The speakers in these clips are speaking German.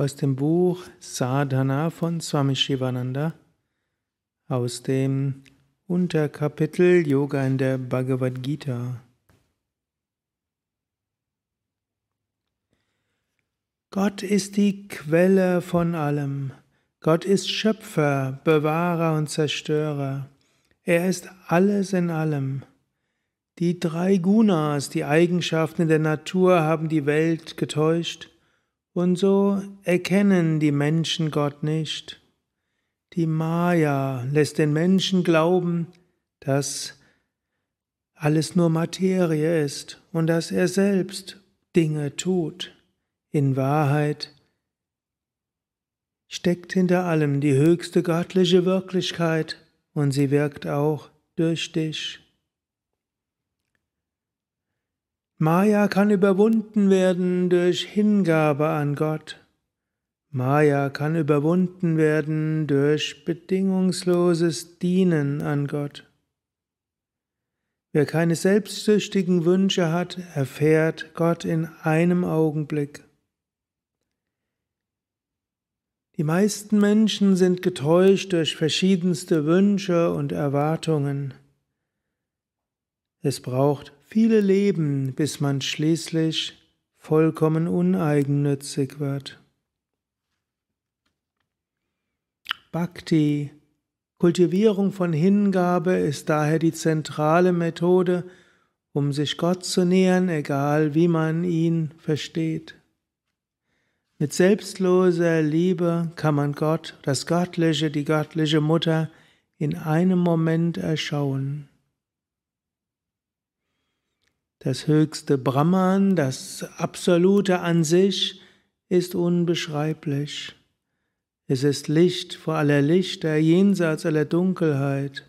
aus dem Buch Sadhana von Swami Shivananda, aus dem Unterkapitel Yoga in der Bhagavad Gita. Gott ist die Quelle von allem. Gott ist Schöpfer, Bewahrer und Zerstörer. Er ist alles in allem. Die drei Gunas, die Eigenschaften der Natur, haben die Welt getäuscht, und so erkennen die Menschen Gott nicht. Die Maya lässt den Menschen glauben, dass alles nur Materie ist und dass er selbst Dinge tut. In Wahrheit steckt hinter allem die höchste göttliche Wirklichkeit und sie wirkt auch durch dich. Maya kann überwunden werden durch Hingabe an Gott. Maya kann überwunden werden durch bedingungsloses Dienen an Gott. Wer keine selbstsüchtigen Wünsche hat, erfährt Gott in einem Augenblick. Die meisten Menschen sind getäuscht durch verschiedenste Wünsche und Erwartungen. Es braucht viele Leben, bis man schließlich vollkommen uneigennützig wird. Bhakti, Kultivierung von Hingabe ist daher die zentrale Methode, um sich Gott zu nähern, egal wie man ihn versteht. Mit selbstloser Liebe kann man Gott, das Göttliche, die göttliche Mutter, in einem Moment erschauen. Das höchste Brahman, das Absolute an sich, ist unbeschreiblich. Es ist Licht vor aller Lichter, jenseits aller Dunkelheit,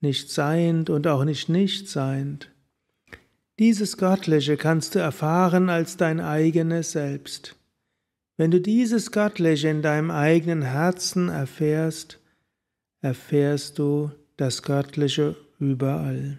nicht seiend und auch nicht nicht seiend. Dieses Göttliche kannst du erfahren als dein eigenes Selbst. Wenn du dieses Göttliche in deinem eigenen Herzen erfährst, erfährst du das Göttliche überall.